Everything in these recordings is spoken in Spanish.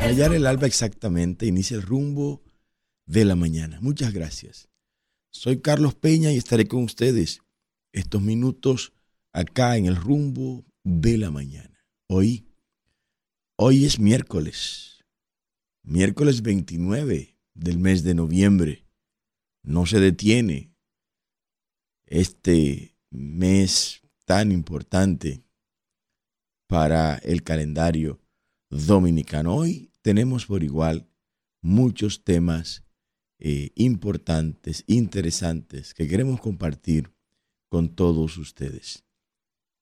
rayar el alba exactamente inicia el rumbo de la mañana. Muchas gracias. Soy Carlos Peña y estaré con ustedes estos minutos acá en el rumbo de la mañana. Hoy, hoy es miércoles, miércoles 29 del mes de noviembre. No se detiene este mes tan importante para el calendario dominicano. Hoy tenemos por igual muchos temas eh, importantes, interesantes, que queremos compartir con todos ustedes.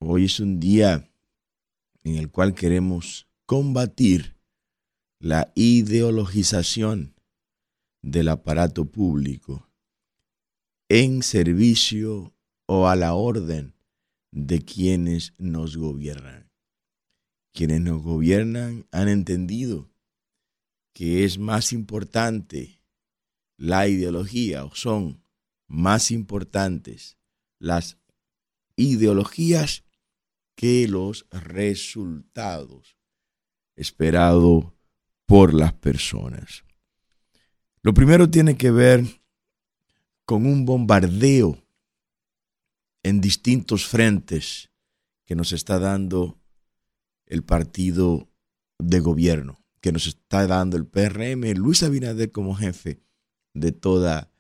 Hoy es un día en el cual queremos combatir la ideologización del aparato público en servicio o a la orden de quienes nos gobiernan. Quienes nos gobiernan han entendido que es más importante la ideología o son más importantes las ideologías que los resultados esperados por las personas. Lo primero tiene que ver con un bombardeo en distintos frentes que nos está dando el partido de gobierno, que nos está dando el PRM, Luis Abinader como jefe de toda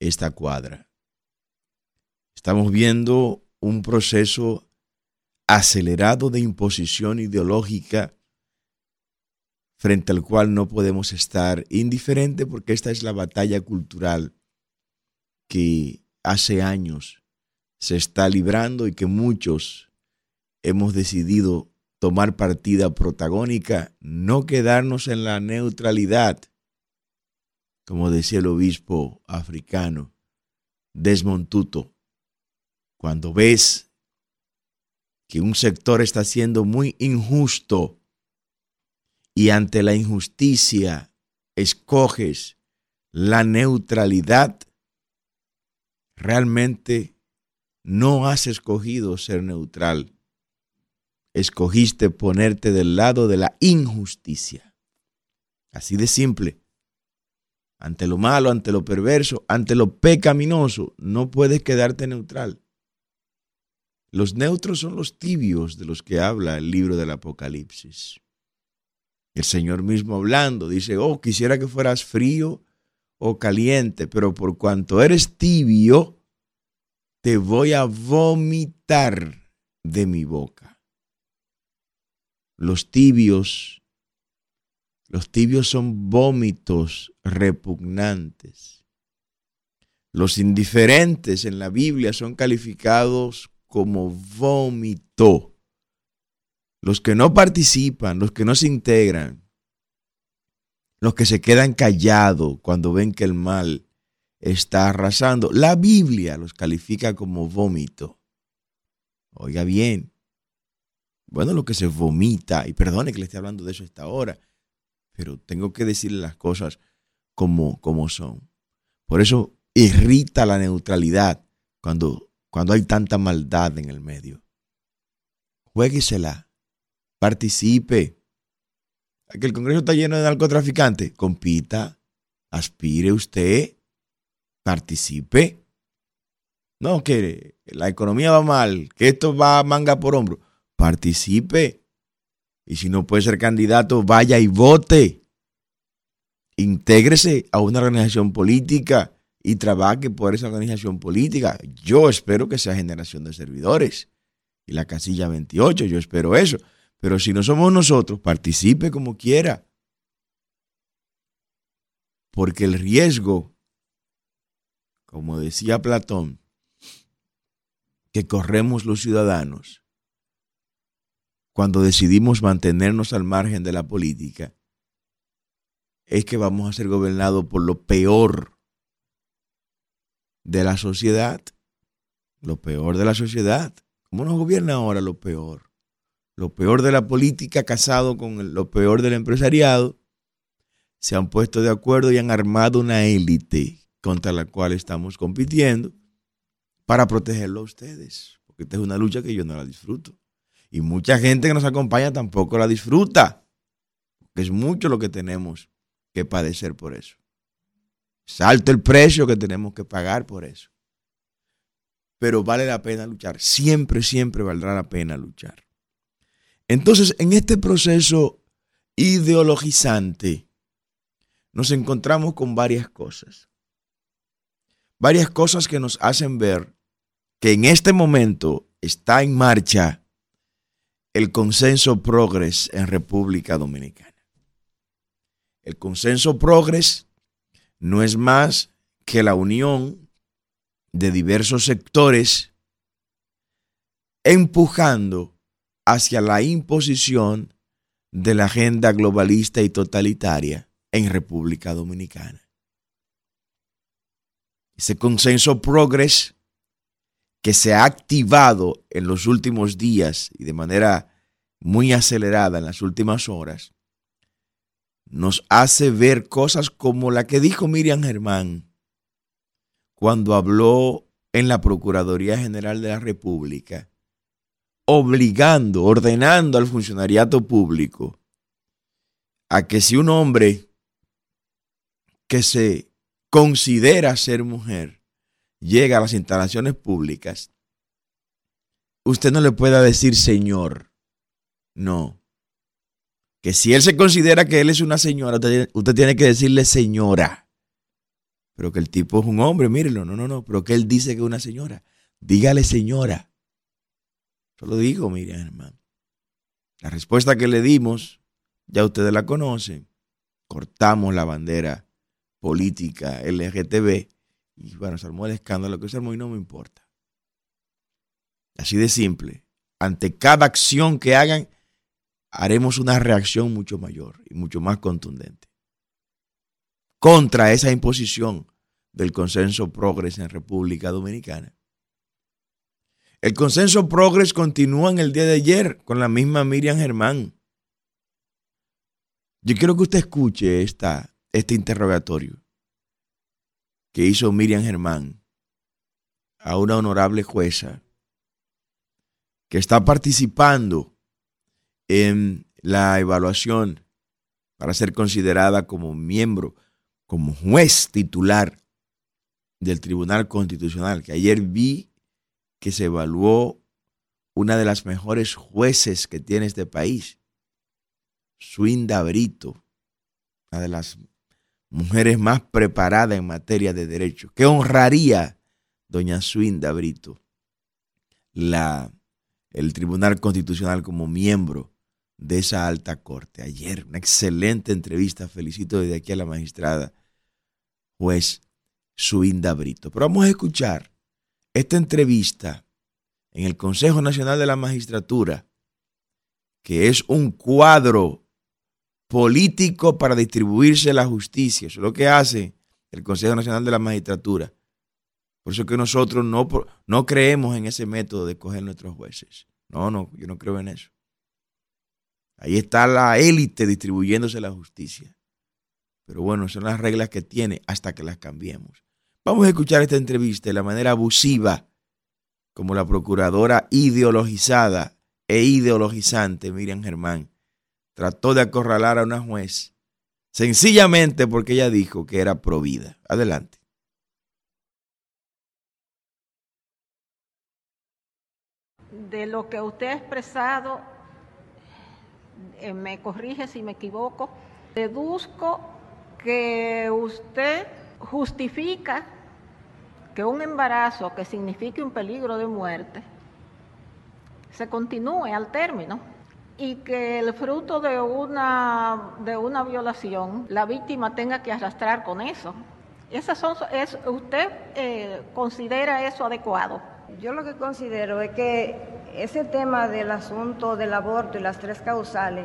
esta cuadra. Estamos viendo un proceso acelerado de imposición ideológica frente al cual no podemos estar indiferente porque esta es la batalla cultural que hace años se está librando y que muchos hemos decidido tomar partida protagónica, no quedarnos en la neutralidad, como decía el obispo africano Desmond Tutu, cuando ves que un sector está siendo muy injusto y ante la injusticia escoges la neutralidad, realmente no has escogido ser neutral. Escogiste ponerte del lado de la injusticia. Así de simple. Ante lo malo, ante lo perverso, ante lo pecaminoso, no puedes quedarte neutral. Los neutros son los tibios de los que habla el libro del Apocalipsis. El Señor mismo hablando dice, oh, quisiera que fueras frío o caliente, pero por cuanto eres tibio, te voy a vomitar de mi boca. Los tibios, los tibios son vómitos repugnantes. Los indiferentes en la Biblia son calificados como vómito. Los que no participan, los que no se integran, los que se quedan callados cuando ven que el mal está arrasando. La Biblia los califica como vómito. Oiga bien. Bueno, lo que se vomita, y perdone que le esté hablando de eso a esta hora, pero tengo que decirle las cosas como, como son. Por eso irrita la neutralidad cuando cuando hay tanta maldad en el medio. Jueguesela, participe. Que el Congreso está lleno de narcotraficantes, compita, aspire usted, participe. No, que la economía va mal, que esto va manga por hombro, participe. Y si no puede ser candidato, vaya y vote. Intégrese a una organización política y trabaje por esa organización política. Yo espero que sea generación de servidores. Y la casilla 28, yo espero eso. Pero si no somos nosotros, participe como quiera. Porque el riesgo, como decía Platón, que corremos los ciudadanos cuando decidimos mantenernos al margen de la política, es que vamos a ser gobernados por lo peor de la sociedad, lo peor de la sociedad. ¿Cómo nos gobierna ahora lo peor? Lo peor de la política casado con lo peor del empresariado. Se han puesto de acuerdo y han armado una élite contra la cual estamos compitiendo para protegerlo a ustedes. Porque esta es una lucha que yo no la disfruto. Y mucha gente que nos acompaña tampoco la disfruta. que es mucho lo que tenemos que padecer por eso. Es alto el precio que tenemos que pagar por eso. Pero vale la pena luchar. Siempre, siempre valdrá la pena luchar. Entonces, en este proceso ideologizante, nos encontramos con varias cosas. Varias cosas que nos hacen ver que en este momento está en marcha el consenso progres en República Dominicana. El consenso progres no es más que la unión de diversos sectores empujando hacia la imposición de la agenda globalista y totalitaria en República Dominicana. Ese consenso progres que se ha activado en los últimos días y de manera muy acelerada en las últimas horas, nos hace ver cosas como la que dijo Miriam Germán cuando habló en la Procuraduría General de la República, obligando, ordenando al funcionariato público a que si un hombre que se considera ser mujer llega a las instalaciones públicas, usted no le pueda decir señor. No. Que si él se considera que él es una señora, usted, tiene que decirle señora. Pero que el tipo es un hombre, mírelo. No, no, no. Pero que él dice que es una señora. Dígale señora. Yo lo digo, miren, hermano. La respuesta que le dimos, ya ustedes la conocen. Cortamos la bandera política LGTB. Y bueno, se armó el escándalo que se armó y no me importa. Así de simple. Ante cada acción que hagan, haremos una reacción mucho mayor y mucho más contundente contra esa imposición del consenso progres en República Dominicana. El consenso progres continúa en el día de ayer con la misma Miriam Germán. Yo quiero que usted escuche esta, este interrogatorio que hizo Miriam Germán a una honorable jueza que está participando en la evaluación para ser considerada como miembro, como juez titular del Tribunal Constitucional, que ayer vi que se evaluó una de las mejores jueces que tiene este país, Suinda Brito, una de las mujeres más preparadas en materia de derecho. ¿Qué honraría doña Suinda Brito la, el Tribunal Constitucional como miembro de esa alta corte? Ayer, una excelente entrevista. Felicito desde aquí a la magistrada, juez Suinda Brito. Pero vamos a escuchar esta entrevista en el Consejo Nacional de la Magistratura, que es un cuadro político para distribuirse la justicia. Eso es lo que hace el Consejo Nacional de la Magistratura. Por eso que nosotros no, no creemos en ese método de coger nuestros jueces. No, no, yo no creo en eso. Ahí está la élite distribuyéndose la justicia. Pero bueno, son las reglas que tiene hasta que las cambiemos. Vamos a escuchar esta entrevista de la manera abusiva, como la procuradora ideologizada e ideologizante Miriam Germán trató de acorralar a una juez sencillamente porque ella dijo que era provida. Adelante. De lo que usted ha expresado, eh, me corrige si me equivoco, deduzco que usted justifica que un embarazo que signifique un peligro de muerte se continúe al término y que el fruto de una, de una violación, la víctima tenga que arrastrar con eso. Esas son, es, ¿Usted eh, considera eso adecuado? Yo lo que considero es que ese tema del asunto del aborto y las tres causales,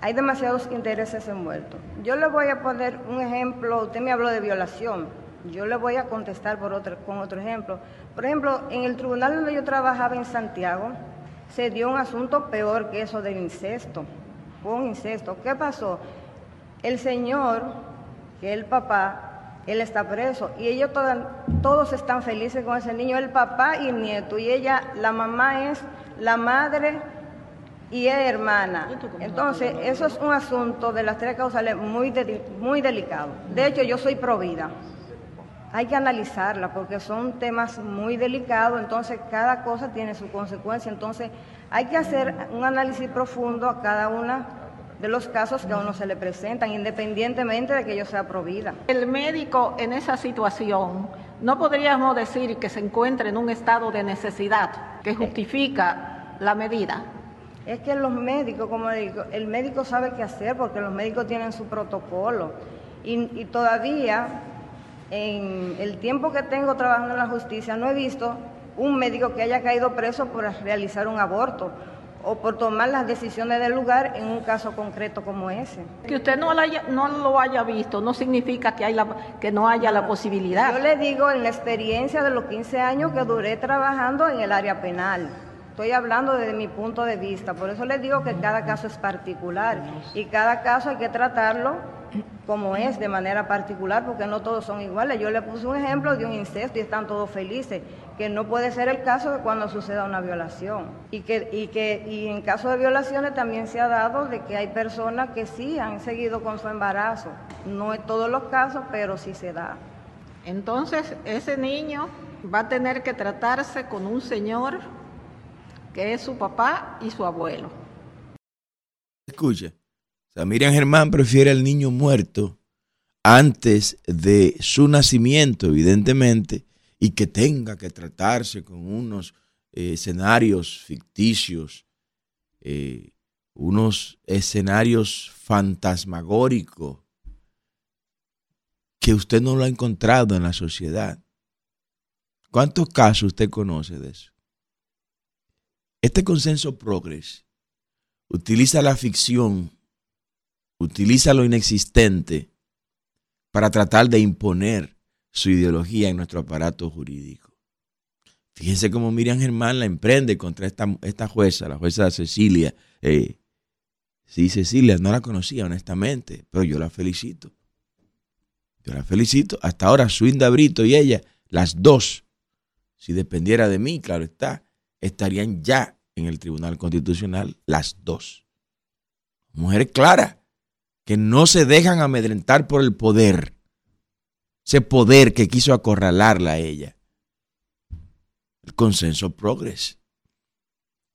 hay demasiados intereses envueltos. Yo le voy a poner un ejemplo, usted me habló de violación, yo le voy a contestar por otro, con otro ejemplo. Por ejemplo, en el tribunal donde yo trabajaba en Santiago, se dio un asunto peor que eso del incesto. Fue un incesto. ¿Qué pasó? El señor, que es el papá, él está preso y ellos todos están felices con ese niño, el papá y el nieto. Y ella, la mamá es la madre y es hermana. Entonces, eso es un asunto de las tres causales muy, muy delicado. De hecho, yo soy provida. Hay que analizarla porque son temas muy delicados, entonces cada cosa tiene su consecuencia. Entonces, hay que hacer un análisis profundo a cada una de los casos que a uno se le presentan, independientemente de que yo sea provida. El médico en esa situación no podríamos decir que se encuentra en un estado de necesidad que justifica la medida. Es que los médicos, como digo, el médico sabe qué hacer porque los médicos tienen su protocolo. Y, todavía, en el tiempo que tengo trabajando en la justicia, no he visto un médico que haya caído preso por realizar un aborto o por tomar las decisiones del lugar en un caso concreto como ese. Que usted no lo haya, no lo haya visto no significa que, hay que no haya la posibilidad. Yo le digo en la experiencia de los 15 años que duré trabajando en el área penal. Estoy hablando desde mi punto de vista, por eso les digo que cada caso es particular y cada caso hay que tratarlo como es de manera particular, porque no todos son iguales. Yo le puse un ejemplo de un incesto y están todos felices, que no puede ser el caso de cuando suceda una violación. Y que, y que y en caso de violaciones también se ha dado de que hay personas que sí han seguido con su embarazo. No en todos los casos, pero sí se da. Entonces, ese niño va a tener que tratarse con un señor que es su papá y su abuelo. Escuche, o Miriam Germán prefiere al niño muerto antes de su nacimiento, evidentemente, y que tenga que tratarse con unos eh, escenarios ficticios, eh, unos escenarios fantasmagóricos que usted no lo ha encontrado en la sociedad. ¿Cuántos casos usted conoce de eso? Este consenso progres utiliza la ficción, utiliza lo inexistente para tratar de imponer su ideología en nuestro aparato jurídico. Fíjense cómo Miriam Germán la emprende contra esta, esta jueza, la jueza Cecilia. Eh, sí, Cecilia, no la conocía honestamente, pero yo la felicito. Yo la felicito. Hasta ahora, Swinda Brito y ella, las dos, si dependiera de mí, claro está, estarían ya en el Tribunal Constitucional, las dos. Mujeres claras, que no se dejan amedrentar por el poder. Ese poder que quiso acorralarla a ella. El consenso progres.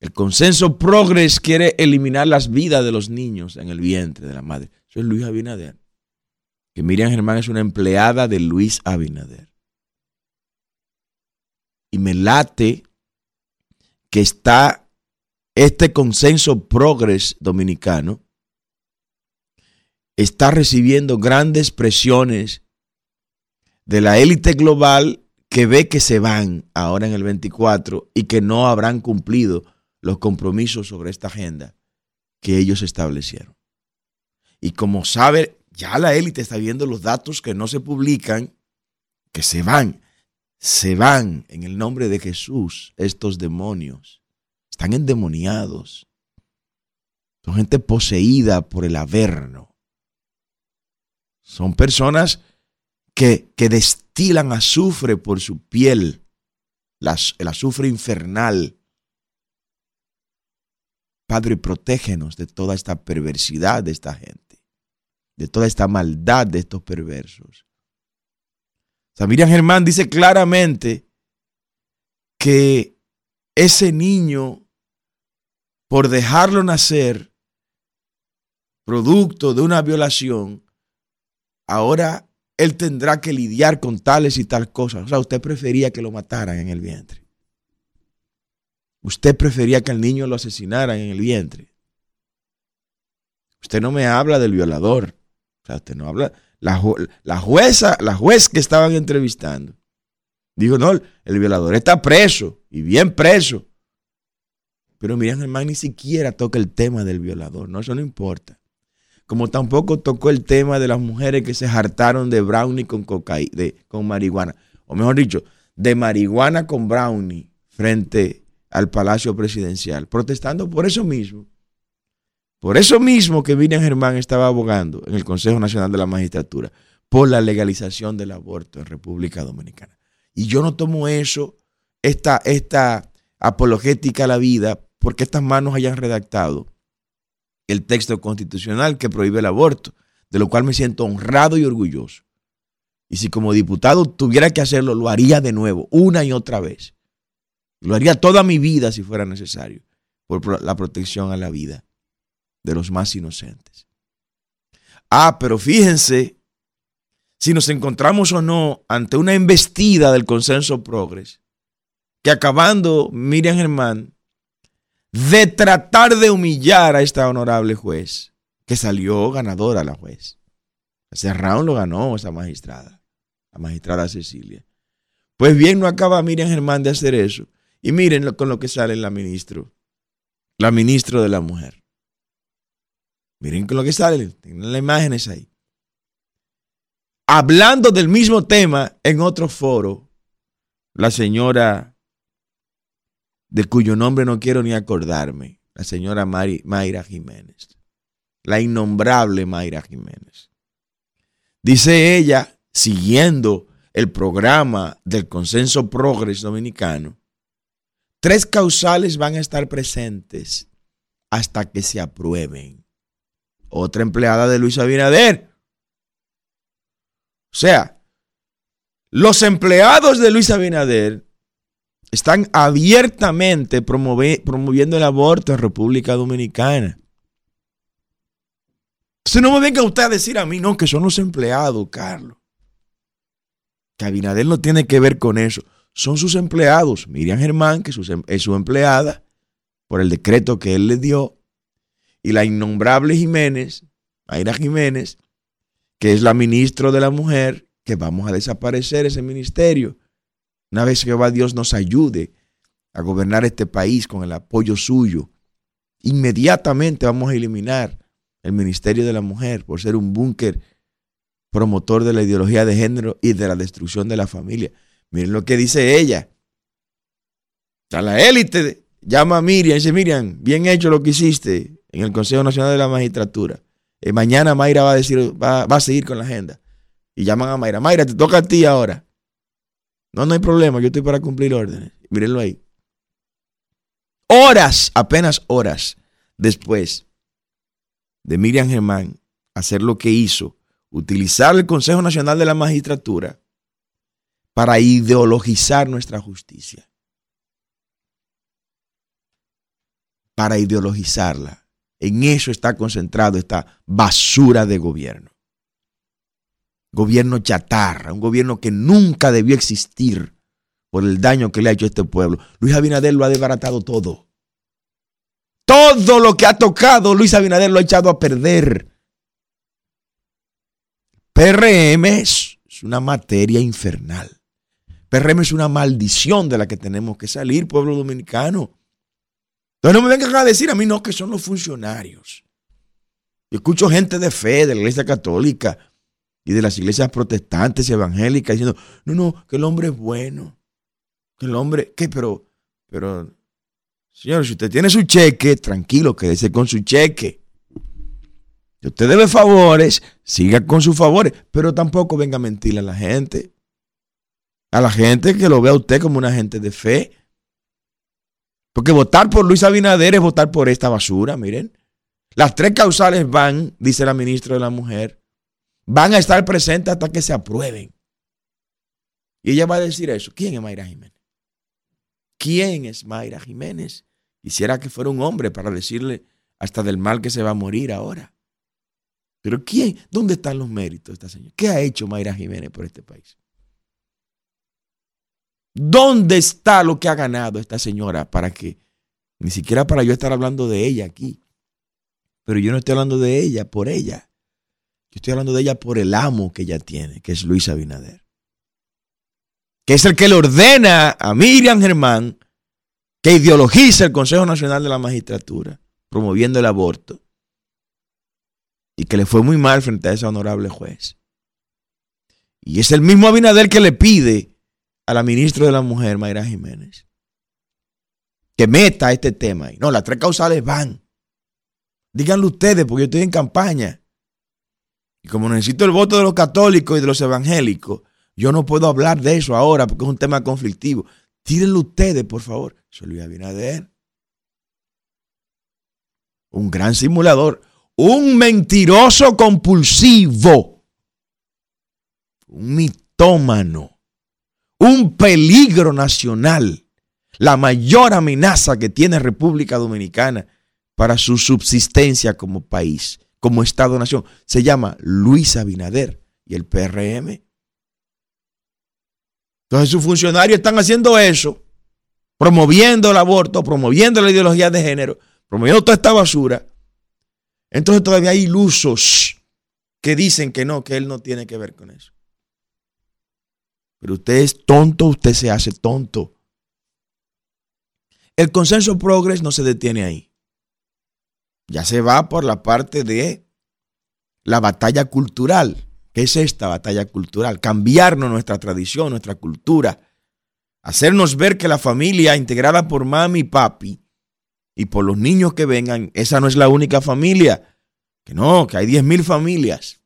El consenso progres quiere eliminar las vidas de los niños en el vientre de la madre. Eso es Luis Abinader. Que Miriam Germán es una empleada de Luis Abinader. Y me late que está este consenso progres dominicano, está recibiendo grandes presiones de la élite global que ve que se van ahora en el 24 y que no habrán cumplido los compromisos sobre esta agenda que ellos establecieron. Y como sabe, ya la élite está viendo los datos que no se publican, que se van se van en el nombre de Jesús estos demonios. Están endemoniados. Son gente poseída por el averno. Son personas que, que destilan azufre por su piel, el azufre infernal. Padre, protégenos de toda esta perversidad de esta gente, de toda esta maldad de estos perversos. Miriam Germán dice claramente que ese niño, por dejarlo nacer, producto de una violación, ahora él tendrá que lidiar con tales y tales cosas. O sea, usted prefería que lo mataran en el vientre. Usted prefería que al niño lo asesinaran en el vientre. Usted no me habla del violador. O sea, usted no habla la, jueza, la juez que estaban entrevistando, dijo, no, el violador está preso y bien preso. Pero Miriam Germán ni siquiera toca el tema del violador, no, eso no importa. Como tampoco tocó el tema de las mujeres que se hartaron de brownie con, cocaína, de, con marihuana. O mejor dicho, de marihuana con brownie frente al Palacio Presidencial, protestando por eso mismo. Por eso mismo que Miriam Germán estaba abogando en el Consejo Nacional de la Magistratura por la legalización del aborto en República Dominicana. Y yo no tomo eso, esta, esta apologética a la vida, porque estas manos hayan redactado el texto constitucional que prohíbe el aborto, de lo cual me siento honrado y orgulloso. Y si como diputado tuviera que hacerlo, lo haría de nuevo, una y otra vez. Lo haría toda mi vida si fuera necesario, por la protección a la vida de los más inocentes. Ah, pero fíjense si nos encontramos o no ante una embestida del consenso progres, que acabando Miriam Germán de tratar de humillar a esta honorable juez, que salió ganadora la juez. Ese round lo ganó esa magistrada, la magistrada Cecilia. Pues bien, no acaba Miriam Germán de hacer eso. Y miren con lo que sale la ministro, la ministra de la mujer. Miren con lo que sale, tienen las imágenes ahí hablando del mismo tema en otro foro, la señora, de cuyo nombre no quiero ni acordarme, la señora Mayra Jiménez, la innombrable Mayra Jiménez. Dice ella, siguiendo el programa del consenso progres dominicano, tres causales van a estar presentes hasta que se aprueben. Otra empleada de Luis Abinader o sea, los empleados de Luis Abinader están abiertamente promoviendo el aborto en República Dominicana. Entonces no me venga usted a decir a mí, no, que son los empleados, Carlos. Que Abinader no tiene que ver con eso. Son sus empleados. Miriam Germán, que es su empleada, por el decreto que él le dio. Y la innombrable Jiménez, Aira Jiménez, que es la ministra de la mujer, que vamos a desaparecer ese ministerio. Una vez que va Dios nos ayude a gobernar este país con el apoyo suyo, inmediatamente vamos a eliminar el Ministerio de la Mujer por ser un búnker promotor de la ideología de género y de la destrucción de la familia. Miren lo que dice ella. A la élite llama a Miriam y dice, Miriam, bien hecho lo que hiciste en el Consejo Nacional de la Magistratura. Eh, mañana Mayra va a decir, va, a seguir con la agenda. Y llaman a Mayra. Mayra, te toca a ti ahora. No, no hay problema, yo estoy para cumplir órdenes. Mírenlo ahí. Horas, apenas horas después de Miriam Germán hacer lo que hizo, utilizar el Consejo Nacional de la Magistratura para ideologizar nuestra justicia. Para ideologizarla. En eso está concentrado esta basura de gobierno. Gobierno chatarra, un gobierno que nunca debió existir por el daño que le ha hecho a este pueblo. Luis Abinader lo ha desbaratado todo. Todo lo que ha tocado Luis Abinader lo ha echado a perder. PRM es una materia infernal. PRM es una maldición de la que tenemos que salir, pueblo dominicano. Entonces no me vengan a decir a mí no que son los funcionarios. Yo escucho gente de fe, de la iglesia católica y de las iglesias protestantes y evangélicas diciendo, no, no, que el hombre es bueno. Que el hombre, ¿qué? Pero, pero, señor, si usted tiene su cheque, tranquilo, quédese con su cheque. Si usted debe favores, siga con sus favores, pero tampoco venga a mentirle a la gente. A la gente que lo vea a usted como una gente de fe. Porque votar por Luis Abinader es votar por esta basura, miren. Las tres causales van, dice la ministra de la Mujer, van a estar presentes hasta que se aprueben. Y ella va a decir eso. ¿Quién es Mayra Jiménez? ¿Quién es Mayra Jiménez? Quisiera que fuera un hombre para decirle hasta del mal que se va a morir ahora. Pero ¿quién? ¿Dónde están los méritos de esta señora? ¿Qué ha hecho Mayra Jiménez por este país? ¿Dónde está lo que ha ganado esta señora para que, ni siquiera para yo estar hablando de ella aquí? Pero yo no estoy hablando de ella por ella. Yo estoy hablando de ella por el amo que ella tiene, que es Luis Abinader. Que es el que le ordena a Miriam Germán que ideologiza el Consejo Nacional de la Magistratura, promoviendo el aborto. Y que le fue muy mal frente a ese honorable juez. Y es el mismo Abinader que le pide a la ministra de la Mujer, Mayra Jiménez, que meta este tema. No, las tres causales van. Díganlo ustedes, porque yo estoy en campaña. Y como necesito el voto de los católicos y de los evangélicos, yo no puedo hablar de eso ahora porque es un tema conflictivo. Tírenlo ustedes, por favor. Soy Luis Abinader. un gran simulador, un mentiroso compulsivo, un mitómano, un peligro nacional, la mayor amenaza que tiene República Dominicana para su subsistencia como país, como Estado-nación, se llama Luis Abinader y el PRM. Entonces sus funcionarios están haciendo eso, promoviendo el aborto, promoviendo la ideología de género, promoviendo toda esta basura. Entonces todavía hay ilusos que dicen que no, que él no tiene que ver con eso. Pero usted es tonto, usted se hace tonto. El consenso progres no se detiene ahí. Ya se va por la parte de la batalla cultural. ¿Qué es esta batalla cultural? Cambiarnos nuestra tradición, nuestra cultura. Hacernos ver que la familia integrada por mami y papi y por los niños que vengan, esa no es la única familia. Que no, que hay 10.000 familias.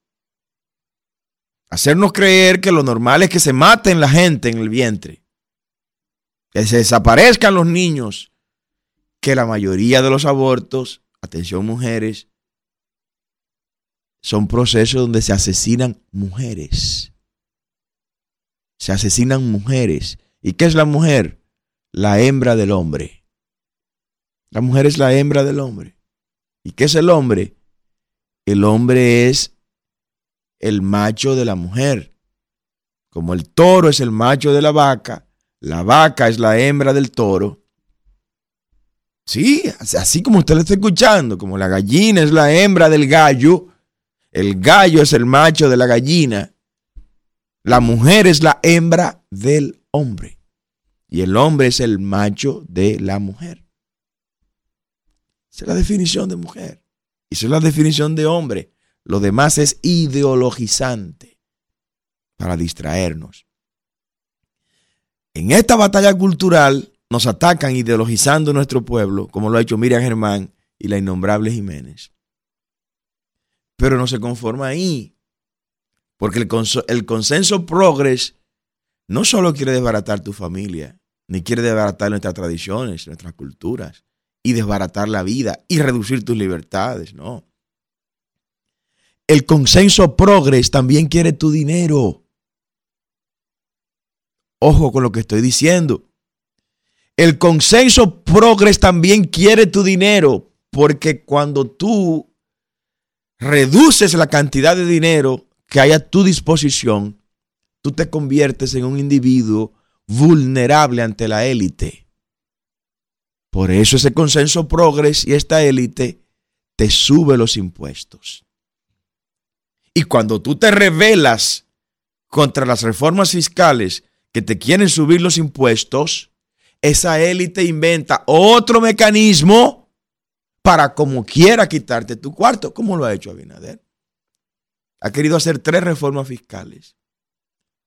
Hacernos creer que lo normal es que se maten la gente en el vientre. Que se desaparezcan los niños. Que la mayoría de los abortos, atención mujeres, son procesos donde se asesinan mujeres. Se asesinan mujeres. ¿Y qué es la mujer? La hembra del hombre. La mujer es la hembra del hombre. ¿Y qué es el hombre? El hombre es el macho de la mujer. Como el toro es el macho de la vaca, la vaca es la hembra del toro. Sí, así como usted lo está escuchando, como la gallina es la hembra del gallo, el gallo es el macho de la gallina. La mujer es la hembra del hombre. Y el hombre es el macho de la mujer. Esa es la definición de mujer. Y esa es la definición de hombre. Lo demás es ideologizante para distraernos. En esta batalla cultural nos atacan ideologizando nuestro pueblo, como lo ha hecho Miriam Germán y la innombrable Jiménez. Pero no se conforma ahí. Porque el, consenso progres no solo quiere desbaratar tu familia, ni quiere desbaratar nuestras tradiciones, nuestras culturas, y desbaratar la vida y reducir tus libertades, no. El consenso progres también quiere tu dinero. Ojo con lo que estoy diciendo. El consenso progres también quiere tu dinero, porque cuando tú reduces la cantidad de dinero que hay a tu disposición, tú te conviertes en un individuo vulnerable ante la élite. Por eso ese consenso progres y esta élite te sube los impuestos. Y cuando tú te rebelas contra las reformas fiscales que te quieren subir los impuestos, esa élite inventa otro mecanismo para como quiera quitarte tu cuarto, como lo ha hecho Abinader. Ha querido hacer tres reformas fiscales.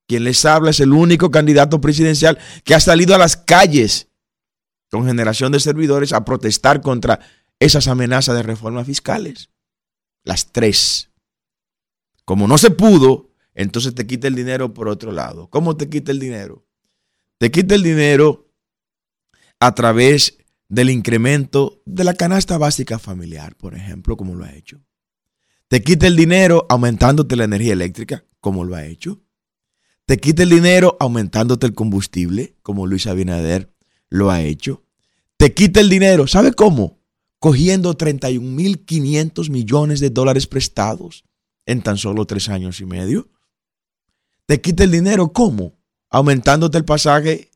Quien les habla es el único candidato presidencial que ha salido a las calles con generación de servidores a protestar contra esas amenazas de reformas fiscales. Las tres. Como no se pudo, entonces te quita el dinero por otro lado. ¿Cómo te quita el dinero? Te quita el dinero a través del incremento de la canasta básica familiar, por ejemplo, como lo ha hecho. Te quita el dinero aumentándote la energía eléctrica, como lo ha hecho. Te quita el dinero aumentándote el combustible, como Luis Abinader lo ha hecho. Te quita el dinero, ¿sabe cómo? Cogiendo 31.500 millones de dólares prestados en tan solo tres años y medio. Te quita el dinero, ¿cómo? Aumentándote el pasaje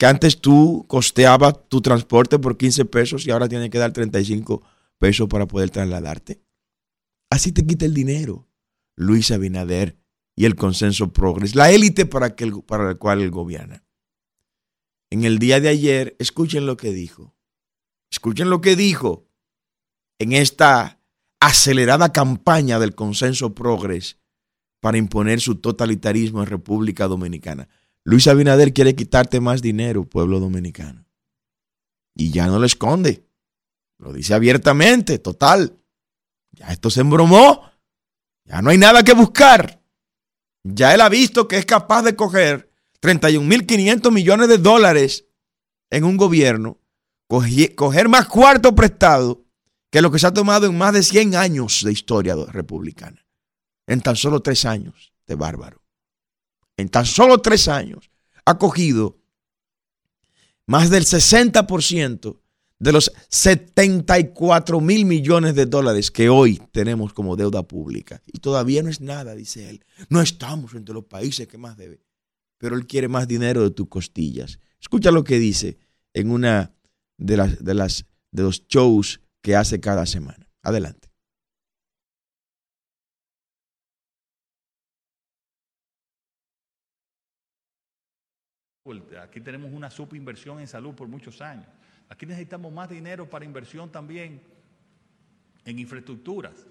que antes tú costeabas tu transporte por 15 pesos y ahora tienes que dar 35 pesos para poder trasladarte. Así te quita el dinero. Luis Abinader y el consenso progres, la élite para, para la cual él gobierna. En el día de ayer, escuchen lo que dijo. Escuchen lo que dijo en esta acelerada campaña del consenso progres para imponer su totalitarismo en República Dominicana. Luis Abinader quiere quitarte más dinero, pueblo dominicano. Y ya no lo esconde. Lo dice abiertamente, total. Ya esto se embromó. Ya no hay nada que buscar. Ya él ha visto que es capaz de coger 31.500 millones de dólares en un gobierno, coger más cuarto prestado que lo que se ha tomado en más de 100 años de historia republicana. En tan solo tres años de bárbaro. En tan solo tres años ha cogido más del 60% de los 74 mil millones de dólares que hoy tenemos como deuda pública. Y todavía no es nada, dice él. No estamos entre los países que más debe. Pero él quiere más dinero de tus costillas. Escucha lo que dice en una de las, de las de los shows que hace cada semana. Adelante. Aquí tenemos una subinversión en salud por muchos años. Aquí necesitamos más dinero para inversión también en infraestructuras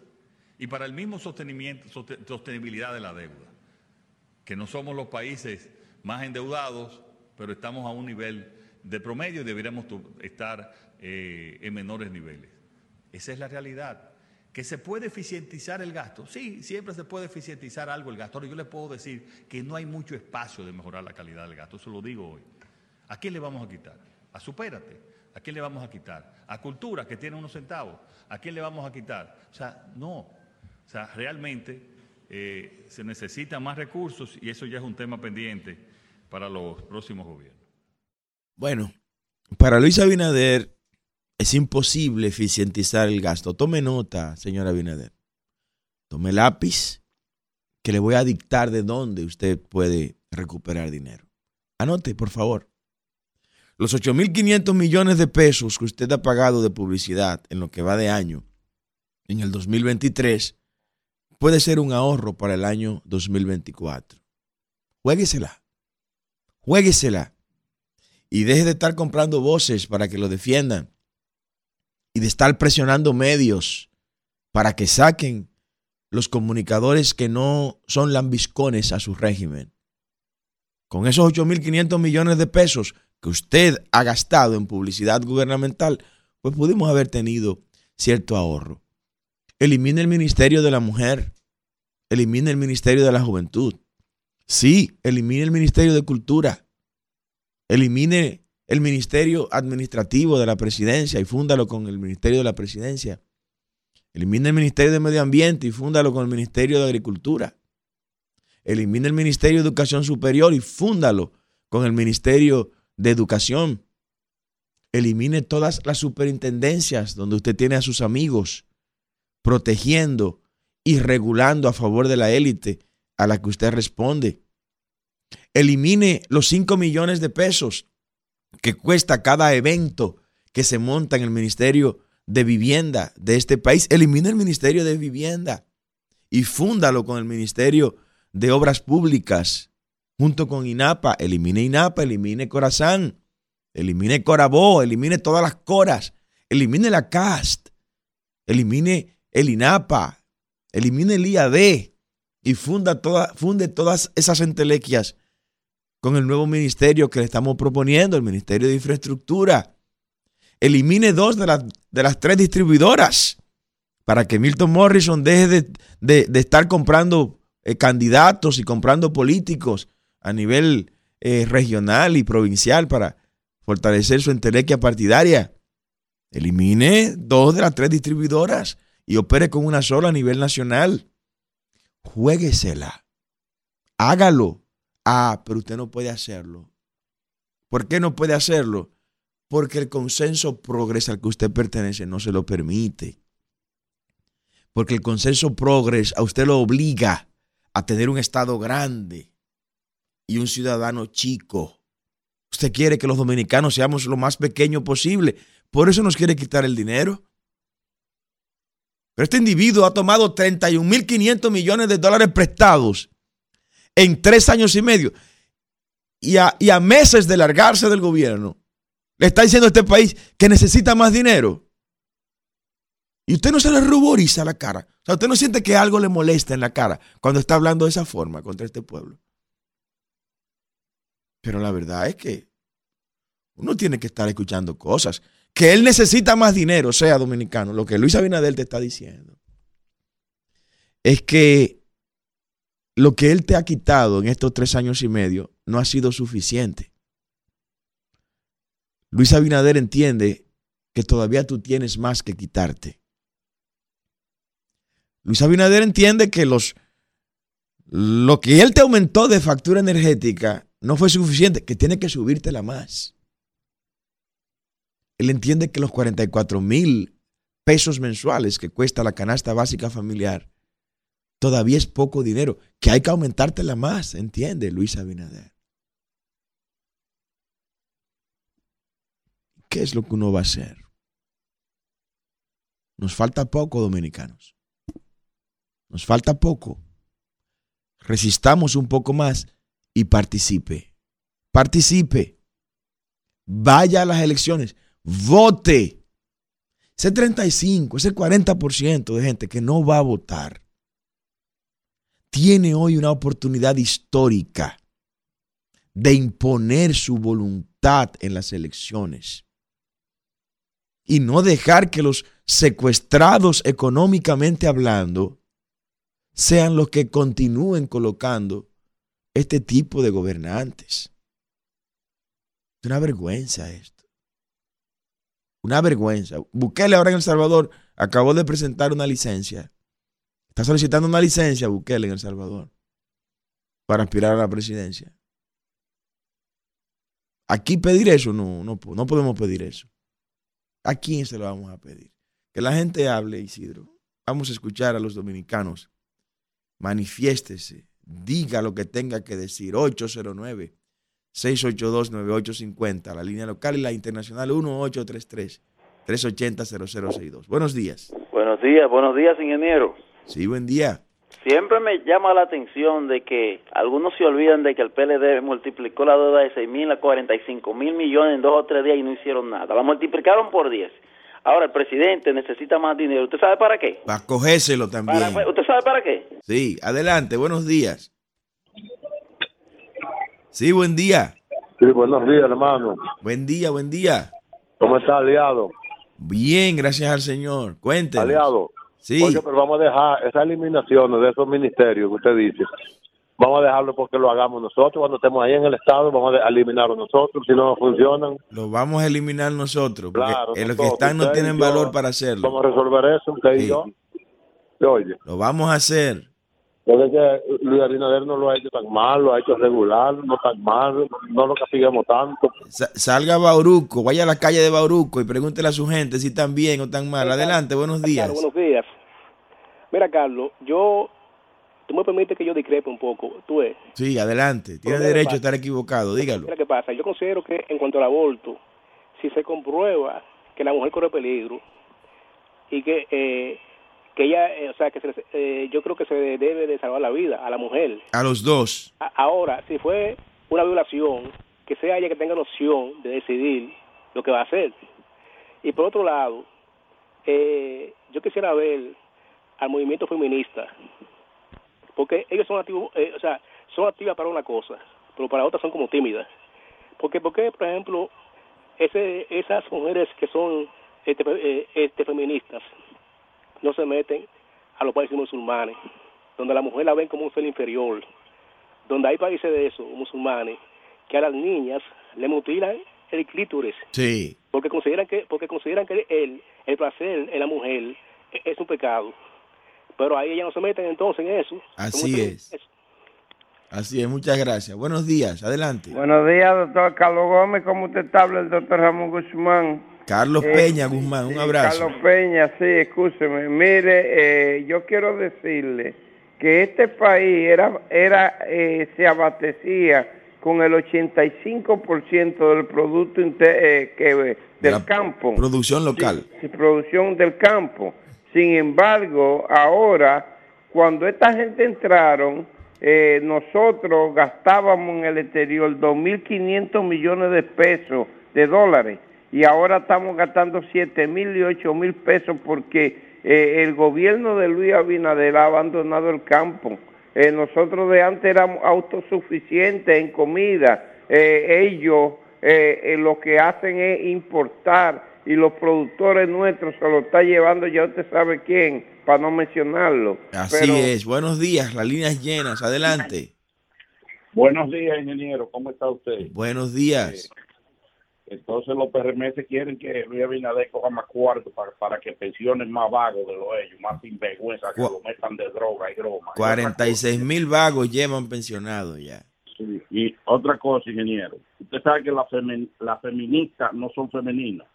y para el mismo sostenimiento, sostenibilidad de la deuda. Que no somos los países más endeudados, pero estamos a un nivel de promedio y deberíamos estar eh, en menores niveles. Esa es la realidad. Que se puede eficientizar el gasto. Sí, siempre se puede eficientizar algo el gasto. Ahora yo le puedo decir que no hay mucho espacio de mejorar la calidad del gasto. Eso lo digo hoy. ¿A quién le vamos a quitar? A supérate. ¿A quién le vamos a quitar? A cultura, que tiene unos centavos. ¿A quién le vamos a quitar? O sea, no. O sea, realmente eh, se necesitan más recursos y eso ya es un tema pendiente para los próximos gobiernos. Bueno, para Luis Abinader es imposible eficientizar el gasto. Tome nota, señora Abinader. Tome lápiz, que le voy a dictar de dónde usted puede recuperar dinero. Anote, por favor. Los 8.500 millones de pesos que usted ha pagado de publicidad en lo que va de año, en el 2023, puede ser un ahorro para el año 2024. Juéguesela. Juéguesela. Y deje de estar comprando voces para que lo defiendan y de estar presionando medios para que saquen los comunicadores que no son lambiscones a su régimen. Con esos 8.500 millones de pesos que usted ha gastado en publicidad gubernamental, pues pudimos haber tenido cierto ahorro. Elimine el Ministerio de la Mujer, elimine el Ministerio de la Juventud. Sí, elimine el Ministerio de Cultura, elimine el Ministerio Administrativo de la Presidencia y fúndalo con el Ministerio de la Presidencia. Elimina el Ministerio de Medio Ambiente y fúndalo con el Ministerio de Agricultura. Elimina el Ministerio de Educación Superior y fúndalo con el Ministerio de Educación. Elimine todas las superintendencias donde usted tiene a sus amigos protegiendo y regulando a favor de la élite a la que usted responde. Elimine los 5 millones de pesos que cuesta cada evento que se monta en el Ministerio de Vivienda de este país. Elimina el Ministerio de Vivienda y fúndalo con el Ministerio de Obras Públicas, junto con INAPA. Elimine INAPA, elimine Corazán, elimine Corabó, elimine todas las coras, elimine la CAST, elimine el INAPA, elimine el IAD y funda toda, funde todas esas entelequias con el nuevo ministerio que le estamos proponiendo, el Ministerio de Infraestructura. Elimine dos de las, de las tres distribuidoras para que Milton Morrison deje de, estar comprando eh, candidatos y comprando políticos a nivel eh, regional y provincial para fortalecer su entelequia partidaria. Elimine dos de las tres distribuidoras y opere con una sola a nivel nacional. Juéguesela. Hágalo. Ah, pero usted no puede hacerlo. ¿Por qué no puede hacerlo? Porque el consenso progres al que usted pertenece no se lo permite. Porque el consenso progres a usted lo obliga a tener un Estado grande y un ciudadano chico. Usted quiere que los dominicanos seamos lo más pequeño posible. Por eso nos quiere quitar el dinero. Pero este individuo ha tomado 31.500 millones de dólares prestados en tres años y medio y a, meses de largarse del gobierno, le está diciendo a este país que necesita más dinero. Y usted no se le ruboriza la cara. O sea, usted no siente que algo le molesta en la cara cuando está hablando de esa forma contra este pueblo. Pero la verdad es que uno tiene que estar escuchando cosas. Que él necesita más dinero, sea dominicano. Lo que Luis Abinader te está diciendo es que lo que Él te ha quitado en estos tres años y medio no ha sido suficiente. Luis Abinader entiende que todavía tú tienes más que quitarte. Luis Abinader entiende que los lo que él te aumentó de factura energética no fue suficiente, que tiene que subírtela más. Él entiende que los 44 mil pesos mensuales que cuesta la canasta básica familiar todavía es poco dinero, que hay que aumentártela más, entiende Luis Abinader. ¿Qué es lo que uno va a hacer? Nos falta poco, dominicanos. Nos falta poco resistamos un poco más y participe. Participe. Vaya a las elecciones. Vote. Ese 35, ese 40% de gente que no va a votar tiene hoy una oportunidad histórica de imponer su voluntad en las elecciones y no dejar que los secuestrados económicamente hablando sean los que continúen colocando este tipo de gobernantes. Es una vergüenza esto. Una vergüenza. Bukele ahora en El Salvador acabó de presentar una licencia. Está solicitando una licencia Bukele en El Salvador para aspirar a la presidencia. Aquí pedir eso, no, no, no podemos pedir eso. ¿A quién se lo vamos a pedir? Que la gente hable, Isidro. Vamos a escuchar a los dominicanos manifiéstese, diga lo que tenga que decir. 809 682-9850, la línea local y la internacional 1833-380-0062. Buenos días. Buenos días, buenos días, ingeniero. Sí, buen día. Siempre me llama la atención de que algunos se olvidan de que el PLD multiplicó la deuda de 6 mil a 45 mil millones en dos o tres días y no hicieron nada. La multiplicaron por 10. Ahora el presidente necesita más dinero. ¿Usted sabe para qué? Para cogérselo también. ¿Usted sabe para qué? Sí, adelante, buenos días. Sí, buen día. Sí, buenos días, hermano. Buen día, buen día. ¿Cómo está, aliado? Bien, gracias al Señor. Cuéntenos. Aliado. Sí. Oye, pero vamos a dejar esas eliminaciones de esos ministerios que usted dice vamos a dejarlo porque lo hagamos nosotros. Cuando estemos ahí en el Estado, vamos a eliminarlo nosotros. Si no funcionan, lo vamos a eliminar nosotros. Porque claro, los que están no tienen valor para hacerlo. Vamos a resolver eso, usted y yo. Oye. Lo vamos a hacer. Porque que Luis Abinader no lo ha hecho tan mal, lo ha hecho regular, no tan mal, no lo castiguemos tanto. salga a Bauruco, vaya a la calle de Bauruco y pregúntele a su gente si están bien o tan mal. Adelante, buenos días. buenos días. Mira, Carlos, yo tú me permites que yo discrepe un poco, tú ves. Sí, adelante, tiene derecho a estar equivocado, dígalo. Mira qué pasa, yo considero que en cuanto al aborto, si se comprueba que la mujer corre peligro y que eh, que ella, eh, o sea, que eh, yo creo que se debe de salvar la vida a la mujer. A los dos. ahora, si fue una violación, que sea ella que tenga la opción de decidir lo que va a hacer. Y por otro lado, yo quisiera ver al movimiento feminista porque ellos son activos, eh, o sea, son activas para una cosa, pero para otras son como tímidas. Porque, porque por ejemplo, ese, esas mujeres que son este, eh, este, feministas no se meten a los países musulmanes, donde la mujer la ven como un ser inferior, donde hay países de esos, musulmanes, que a las niñas le mutilan el clítoris. Sí. Porque consideran que, porque consideran que el, el placer en la mujer es un pecado. Pero ahí ya no se meten entonces en eso. Así es. Así es, muchas gracias. Buenos días, adelante. Buenos días, doctor Carlos Gómez. ¿Cómo usted está? El doctor Ramón Guzmán. Carlos eh, Peña Guzmán, un abrazo. Carlos Peña, sí, escúcheme. Mire, eh, yo quiero decirle que este país era, era eh, se abastecía con el 85% del producto que, del campo. Producción local. Sí, producción del campo. Sin embargo, ahora, cuando esta gente entraron, eh, nosotros gastábamos en el exterior 2.500 millones de pesos, de dólares, y ahora estamos gastando 7.000 y 8.000 pesos porque eh, el gobierno de Luis Abinader ha abandonado el campo. Eh, nosotros de antes éramos autosuficientes en comida. ellos lo que hacen es importar y los productores nuestros se lo está llevando ya usted sabe quién, para no mencionarlo. Así es. Buenos días, las líneas llenas, adelante. Buenos días, ingeniero, ¿cómo está usted? Buenos días. Entonces los PRMS quieren que Luis Abinader coja más cuarto para, para que pensionen más vagos de los ellos, más sinvergüenza, que lo metan de droga y broma. 46 mil vagos llevan pensionados ya. Sí, Y otra cosa, ingeniero, usted sabe que las feministas no son femeninas,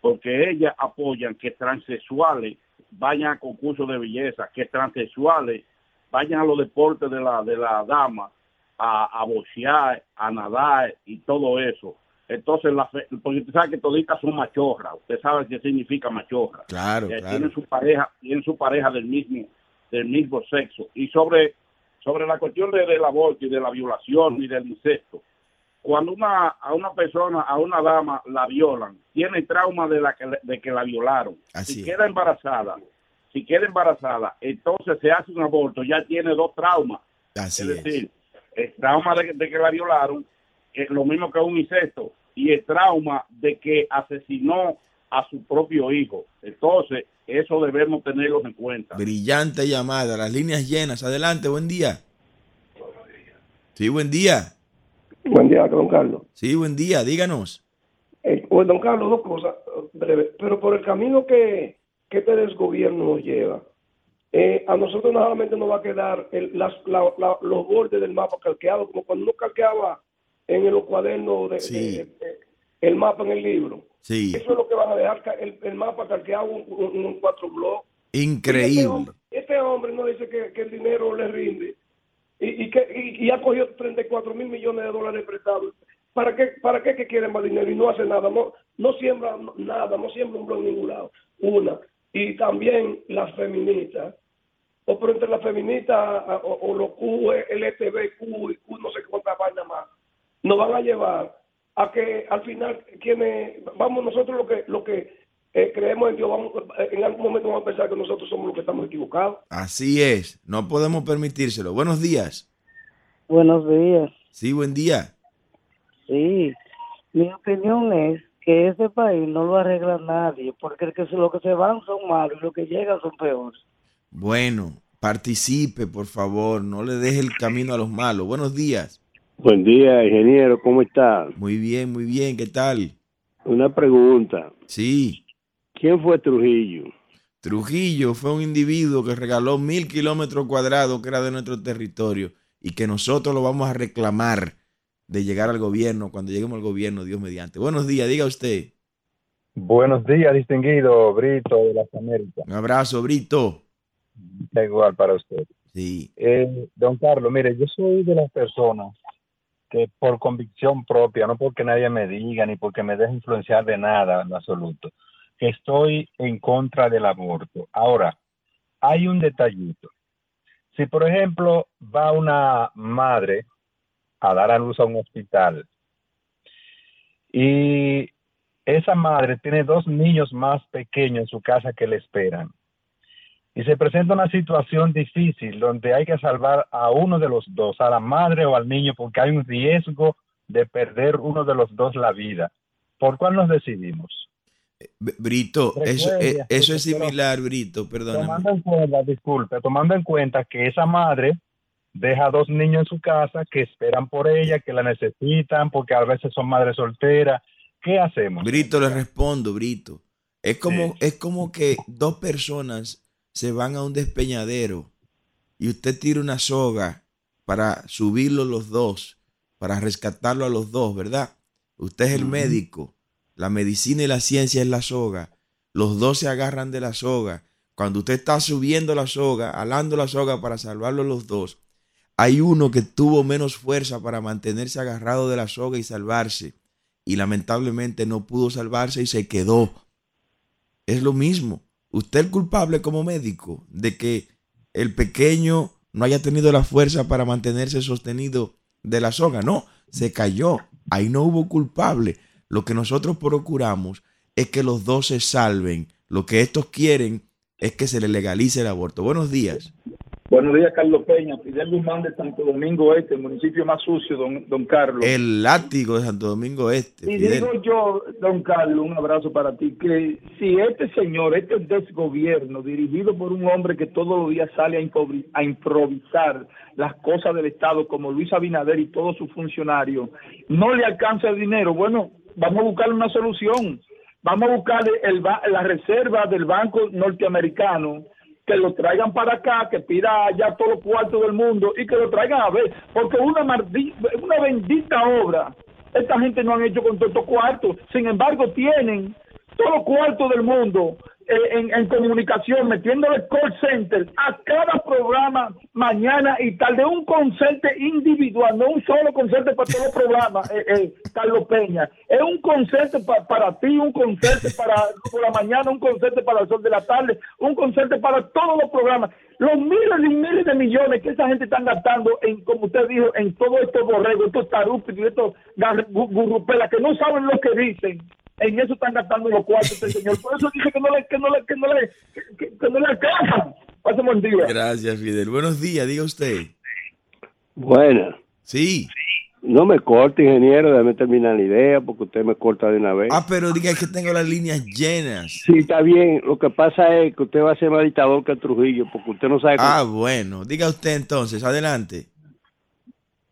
porque ellas apoyan que transexuales vayan a concursos de belleza, que transexuales vayan a los deportes de la de la dama, a, a boxear, a nadar y todo eso. Entonces, la fe- porque usted sabe que toditas son machorras, usted sabe qué significa machorra. Claro, Eh, claro. tienen su pareja, tienen su pareja del mismo, del mismo sexo. Y sobre, sobre la cuestión de- del aborto y de la violación y del incesto, cuando una, a una persona, a una dama la violan, tiene trauma de la que, de que la violaron. Así si es. queda embarazada, si queda embarazada, entonces se hace un aborto, ya tiene dos traumas. Así es es. decir, el trauma de, de que la violaron, lo mismo que un incesto, y el trauma de que asesinó a su propio hijo. Entonces, eso debemos tenerlo en cuenta. Brillante llamada, las líneas llenas. Adelante, buen día. Sí, buen día. Buen día, don Carlos. Sí, buen día, díganos. Eh, pues, don Carlos, dos cosas eh, breves. Pero por el camino que, que este desgobierno nos lleva, eh, a nosotros no solamente nos va a quedar el- las- la- la- los bordes del mapa calqueados, como cuando uno calqueaba en los cuadernos de, Sí. de- de- el mapa en el libro. Sí, Eso es lo que van a dejar, el, el mapa calqueado en un, un cuatro bloques. Este increíble. hombre, este hombre no dice que, que el dinero le rinde y, y que y, y ha cogido 34 mil millones de dólares prestados. ¿Para qué, ¿Para qué que quiere más dinero y no hace nada? No, no siembra nada, no siembra un blog en ningún lado. Una. Y también las feministas, o pero entre las feministas o, o los Q, LTV, Q, y Q, no sé cuántas vainas más, nos van a llevar a que al final quienes vamos nosotros lo que lo que eh, creemos en Dios vamos eh, en algún momento vamos a pensar que nosotros somos los que estamos equivocados Así es, no podemos permitírselo. Buenos días. Buenos días. Sí, buen día. Sí, mi opinión es que ese país no lo arregla nadie, porque el que se- los que se van son malos y los que llegan son peores. Bueno, participe, por favor, no le deje el camino a los malos. Buenos días. Buen día, ingeniero, ¿cómo está? Muy bien, muy bien, ¿qué tal? Una pregunta. Sí, ¿Quién fue Trujillo? Trujillo fue un individuo que regaló mil kilómetros cuadrados que era de nuestro territorio y que nosotros lo vamos a reclamar de llegar al gobierno, cuando lleguemos al gobierno, Dios mediante. Buenos días, diga usted. Buenos días, distinguido Brito de las Américas. Un abrazo, Brito. Igual para usted. Sí. Eh, don Carlos, mire, yo soy de las personas que por convicción propia, no porque nadie me diga ni porque me deje influenciar de nada en absoluto, que estoy en contra del aborto. Ahora, hay un detallito. Si, por ejemplo, va una madre a dar a luz a un hospital y esa madre tiene dos niños más pequeños en su casa que le esperan y se presenta una situación difícil donde hay que salvar a uno de los dos, a la madre o al niño, porque hay un riesgo de perder uno de los dos la vida. ¿Por cuál nos decidimos? Brito, eso, eh, eso es similar, Brito, perdóname. Tomando en cuenta, disculpe, tomando en cuenta que esa madre deja dos niños en su casa que esperan por ella, que la necesitan, porque a veces son madres solteras. ¿Qué hacemos? Brito, le respondo, Brito. Es como, es como que dos personas se van a un despeñadero y usted tira una soga para subirlo los dos, para rescatarlo a los dos, ¿verdad? Usted es el médico, la medicina y la ciencia es la soga. Los dos se agarran de la soga. Cuando usted está subiendo la soga, alando la soga para salvarlo a los dos, hay uno que tuvo menos fuerza para mantenerse agarrado de la soga y salvarse. Y lamentablemente no pudo salvarse y se quedó. Es lo mismo. Usted culpable como médico de que el pequeño no haya tenido la fuerza para mantenerse sostenido de la soga. No, se cayó. Ahí no hubo culpable. Lo que nosotros procuramos es que los dos se salven. Lo que estos quieren es que se le legalice el aborto. Buenos días. Buenos días, Carlos Peña. Fidel Guzmán de Santo Domingo Este, el municipio más sucio, don, don Carlos. El látigo de Santo Domingo Este. Y Fidel. digo yo, don Carlos, un abrazo para ti, que si este señor, este desgobierno, dirigido por un hombre que todos los días sale a, improvi- a improvisar las cosas del Estado, como Luis Abinader y todos sus funcionarios, no le alcanza el dinero, bueno, vamos a buscar una solución. Vamos a buscar el, ba- la reserva del Banco Norteamericano, que lo traigan para acá, que pida allá todos los cuartos del mundo y que lo traigan a ver, porque una, una bendita obra, esta gente no han hecho con todos estos cuartos, sin embargo tienen todos los cuartos del mundo eh, en, en comunicación, metiéndole call center a cada programa mañana y tarde, un concepto individual, no un solo concepto para todos los programas, eh, eh, Carlos Peña. Es un concepto pa- para ti, un concepto para por la mañana, un concepto para el sol de la tarde, un concepto para todos los programas. Los miles y miles de millones que esa gente está gastando en, como usted dijo, en todos estos borregos, estos tarúpidos, y estos gurrupelas que no saben lo que dicen en eso están gastando los cuartos este señor. Por eso dice que no le, que no le, que no le, que, no le alcanzan. Pase buen día. Gracias, Fidel. Buenos días, diga usted. Buena. Sí. No me corte, ingeniero, déjame terminar la idea porque usted me corta de una vez. Ah, pero diga que tengo las líneas llenas. Sí, está bien. Lo que pasa es que usted va a ser más dictador que Trujillo porque usted no sabe... Ah, bueno. Diga usted entonces, adelante.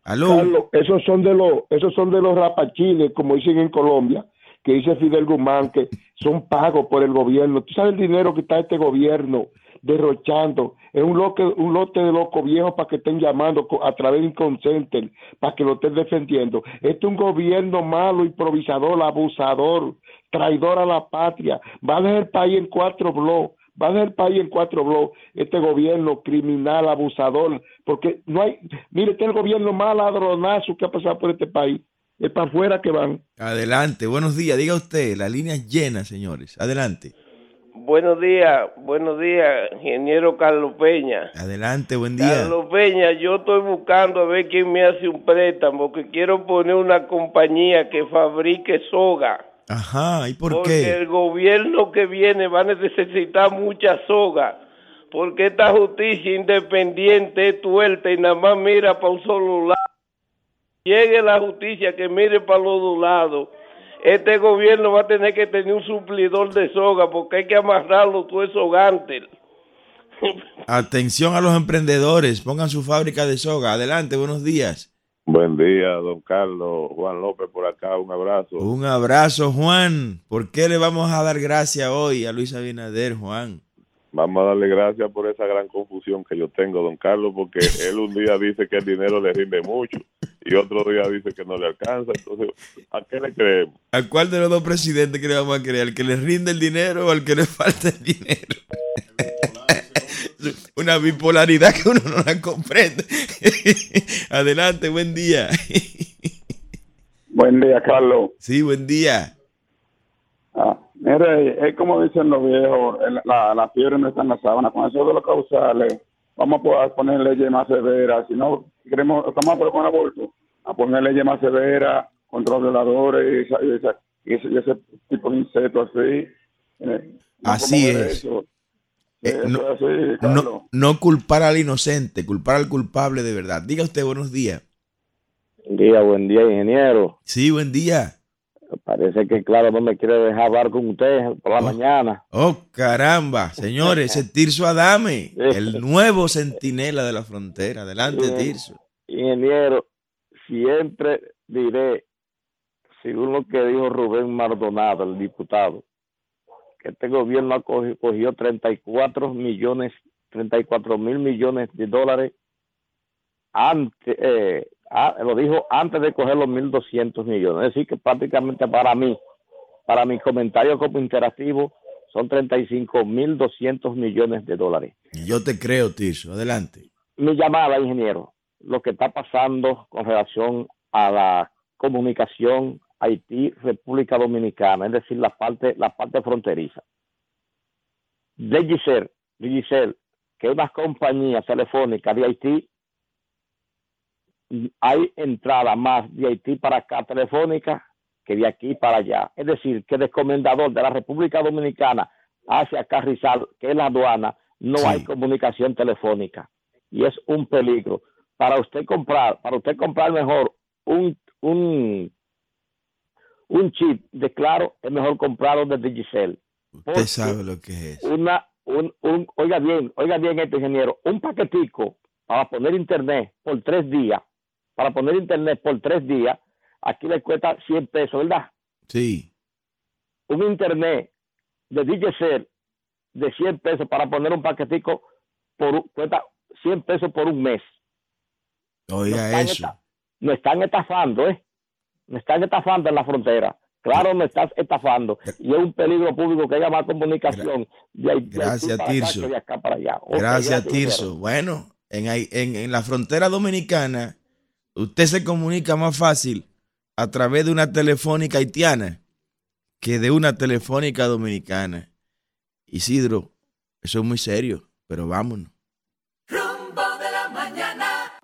Aló. Carlos, esos son de los, esos son de los rapachiles, como dicen en Colombia, que dice Fidel Guzmán, que son pagos por el gobierno. Tú sabes el dinero que está este gobierno derrochando. Es un lote, un lote de locos viejos para que estén llamando a través de un center, para que lo estén defendiendo. Este es un gobierno malo, improvisador, abusador, traidor a la patria. Va a dejar el país en cuatro bloques. Va a dejar el país en cuatro bloques. Este gobierno criminal, abusador, porque no hay. Mire, este es el gobierno más ladronazo que ha pasado por este país. Es para afuera que van. Adelante. Buenos días. Diga usted, las líneas llenas, señores. Adelante. Buenos días, buenos días, ingeniero Carlos Peña. Adelante, buen día. Carlos Peña, yo estoy buscando a ver quién me hace un préstamo, que quiero poner una compañía que fabrique soga. Ajá, ¿y por porque qué? el gobierno que viene va a necesitar mucha soga. Porque esta justicia independiente es tuerta y nada más mira para un solo lado. Llegue la justicia que mire para los dos lados. Este gobierno va a tener que tener un suplidor de soga porque hay que amarrarlo todo eso gantes. Atención a los emprendedores. Pongan su fábrica de soga. Adelante, buenos días. Buen día, don Carlos. Juan López por acá, un abrazo. Un abrazo, Juan. ¿Por qué le vamos a dar gracias hoy a Luis Abinader, Juan? Vamos a darle gracias por esa gran confusión que yo tengo, don Carlos, porque él un día dice que el dinero le rinde mucho y otro día dice que no le alcanza. Entonces, ¿a qué le creemos? ¿A cuál de los dos presidentes que le vamos a creer? ¿Al que le rinde el dinero o al que le falta el dinero? Una bipolaridad que uno no la comprende. Adelante, buen día. Buen día, Carlos. Sí, buen día. Ah, mire, es como dicen los viejos, la, la fiebre no está en la sábana. Con eso de los causales, vamos a poder poner leyes más severas. Si no, queremos, estamos por con aborto, a poner leyes más severas contra los violadores y, esa- y esa- y ese, y ese tipo de insectos así. Eh, no Así es. eso. Eh, no, es así, no, no culpar al inocente, culpar al culpable de verdad. Diga usted buenos días. Buen día, buen día, ingeniero. Sí, buen día. Parece que, claro, no me quiere dejar hablar con usted por la mañana. Oh, caramba. Señores, ese Tirso Adame, el nuevo centinela de la frontera. Adelante, Bien. Tirso. Ingeniero, siempre diré, según lo que dijo Rubén Maldonado, el diputado, que este gobierno ha cogi- cogió 34 millones, 34 mil millones de dólares antes, eh, ah, lo dijo antes de coger los 1.200 millones. Es decir, que prácticamente para mí, para mi comentario como interactivo, son 35.200 millones de dólares. Y yo te creo, Tirso. Adelante. Mi llamada, ingeniero, lo que está pasando con relación a la comunicación Haití-República Dominicana, es decir, la parte, la parte fronteriza. De Giselle, de Giselle, que una compañía telefónica de Haití, hay entrada más de Haití para acá telefónica que de aquí para allá. Es decir, que del comendador de la República Dominicana hacia Carrizal, que es la aduana, no hay comunicación telefónica. Y es un peligro. Para usted comprar, para usted comprar mejor un, un, un chip de claro, es mejor comprarlo desde Giselle. Usted sabe lo que es. Una, un, un, oiga bien, oiga bien este ingeniero, un paquetico para poner internet por tres días, para poner internet por tres días, aquí le cuesta 100 pesos, ¿verdad? Sí. Un internet de DJCell de 100 pesos para poner un paquetico por cuesta 100 pesos por un mes. Oiga eso. me están estafando, ¿eh? Me están estafando en la frontera. Claro, me estás estafando. Y es un peligro público que haya más comunicación de ahí- de Gracias, acá Tirso. acá para allá. Gracias, Guillermo. Tirso. Bueno, en, en, en la frontera dominicana, usted se comunica más fácil a través de una telefónica haitiana que de una telefónica dominicana. Isidro, eso es muy serio, pero vámonos.